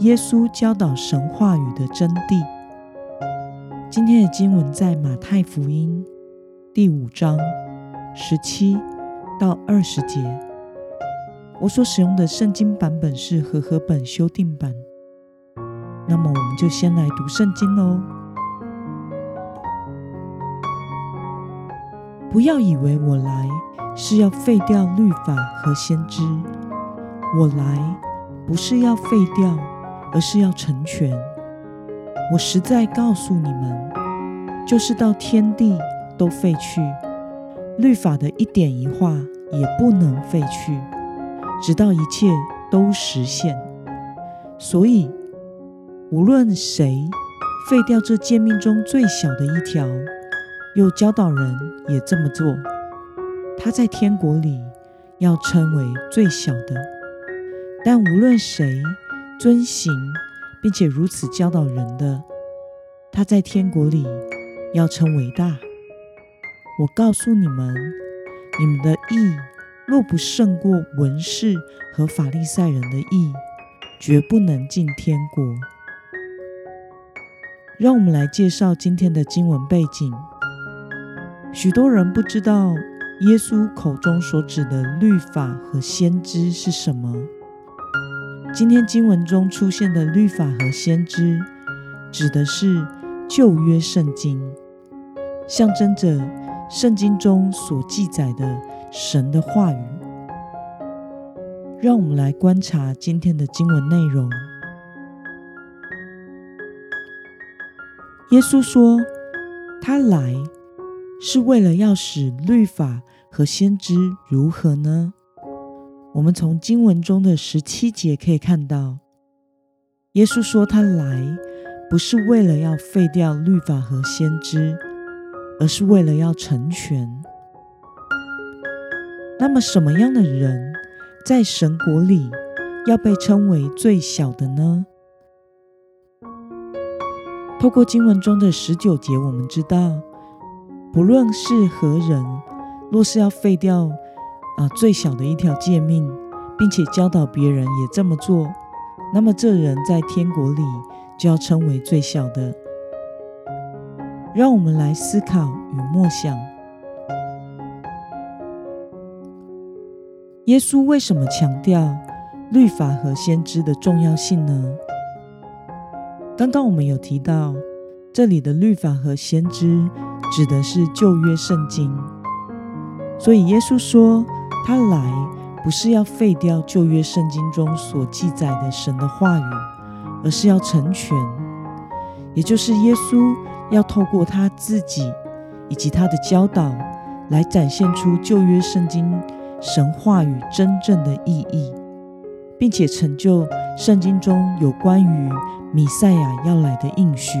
耶稣教导神话语的真谛。今天的经文在马太福音第五章十七到二十节。我所使用的圣经版本是和合本修订版。那么，我们就先来读圣经喽。不要以为我来是要废掉律法和先知。我来不是要废掉，而是要成全。我实在告诉你们，就是到天地都废去，律法的一点一画也不能废去，直到一切都实现。所以，无论谁废掉这诫命中最小的一条，又教导人也这么做，他在天国里要称为最小的。但无论谁遵行，并且如此教导人的，他在天国里要称伟大。我告诉你们，你们的义若不胜过文士和法利赛人的义，绝不能进天国。让我们来介绍今天的经文背景。许多人不知道耶稣口中所指的律法和先知是什么。今天经文中出现的律法和先知，指的是旧约圣经，象征着圣经中所记载的神的话语。让我们来观察今天的经文内容。耶稣说，他来是为了要使律法和先知如何呢？我们从经文中的十七节可以看到，耶稣说他来不是为了要废掉律法和先知，而是为了要成全。那么，什么样的人在神国里要被称为最小的呢？透过经文中的十九节，我们知道，不论是何人，若是要废掉。啊，最小的一条诫命，并且教导别人也这么做，那么这人在天国里就要称为最小的。让我们来思考与默想：耶稣为什么强调律法和先知的重要性呢？刚刚我们有提到，这里的律法和先知指的是旧约圣经，所以耶稣说。他来不是要废掉旧约圣经中所记载的神的话语，而是要成全，也就是耶稣要透过他自己以及他的教导，来展现出旧约圣经神话语真正的意义，并且成就圣经中有关于弥赛亚要来的应许，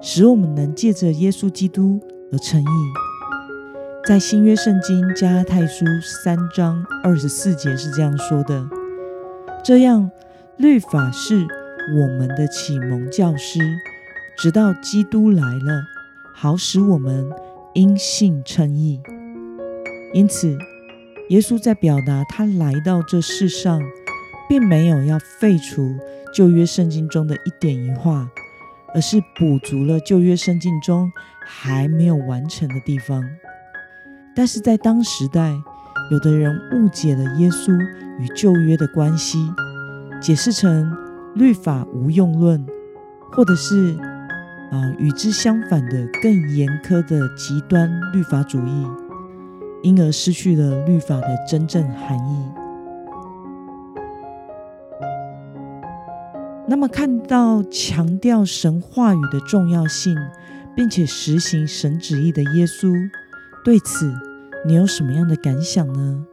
使我们能借着耶稣基督而成义。在新约圣经加拉太书三章二十四节是这样说的：“这样，律法是我们的启蒙教师，直到基督来了，好使我们因信称义。因此，耶稣在表达他来到这世上，并没有要废除旧约圣经中的一点一画，而是补足了旧约圣经中还没有完成的地方。”但是在当时代，有的人误解了耶稣与旧约的关系，解释成律法无用论，或者是啊与之相反的更严苛的极端律法主义，因而失去了律法的真正含义。那么，看到强调神话语的重要性，并且实行神旨意的耶稣。对此，你有什么样的感想呢？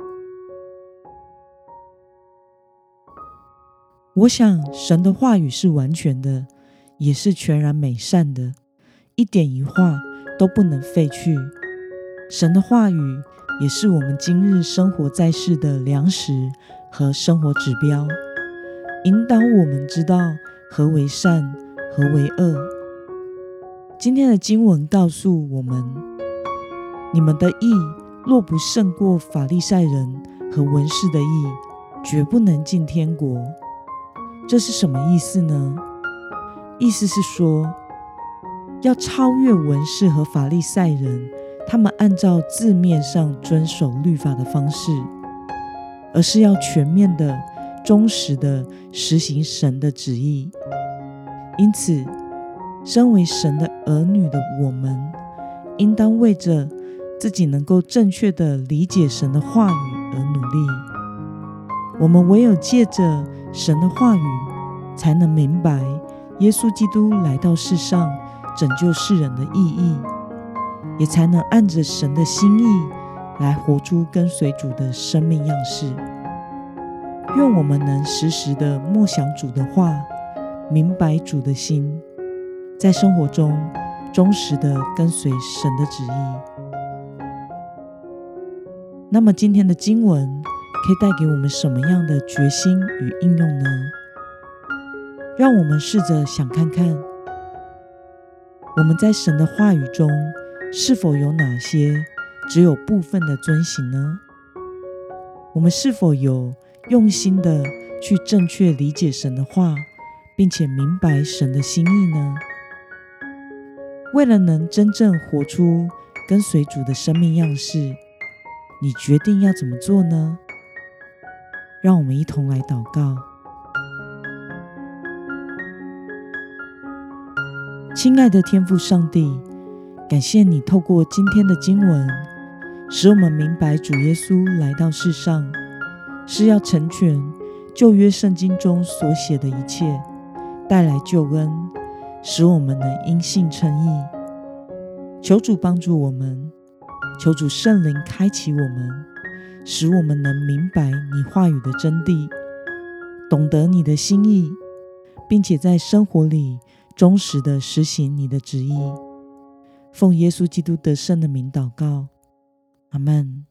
我想，神的话语是完全的，也是全然美善的，一点一画都不能废去。神的话语也是我们今日生活在世的粮食和生活指标，引导我们知道何为善，何为恶。今天的经文告诉我们：你们的义若不胜过法利赛人和文士的义，绝不能进天国。这是什么意思呢？意思是说，要超越文士和法利赛人，他们按照字面上遵守律法的方式，而是要全面的、忠实的实行神的旨意。因此，身为神的儿女的我们，应当为着自己能够正确的理解神的话语而努力。我们唯有借着神的话语。才能明白耶稣基督来到世上拯救世人的意义，也才能按着神的心意来活出跟随主的生命样式。愿我们能时时的默想主的话，明白主的心，在生活中忠实的跟随神的旨意。那么，今天的经文可以带给我们什么样的决心与应用呢？让我们试着想看看，我们在神的话语中是否有哪些只有部分的遵行呢？我们是否有用心的去正确理解神的话，并且明白神的心意呢？为了能真正活出跟随主的生命样式，你决定要怎么做呢？让我们一同来祷告。亲爱的天父上帝，感谢你透过今天的经文，使我们明白主耶稣来到世上是要成全旧约圣经中所写的一切，带来救恩，使我们能因信称义。求主帮助我们，求主圣灵开启我们，使我们能明白你话语的真谛，懂得你的心意，并且在生活里。忠实的实行你的旨意，奉耶稣基督得胜的名祷告，阿门。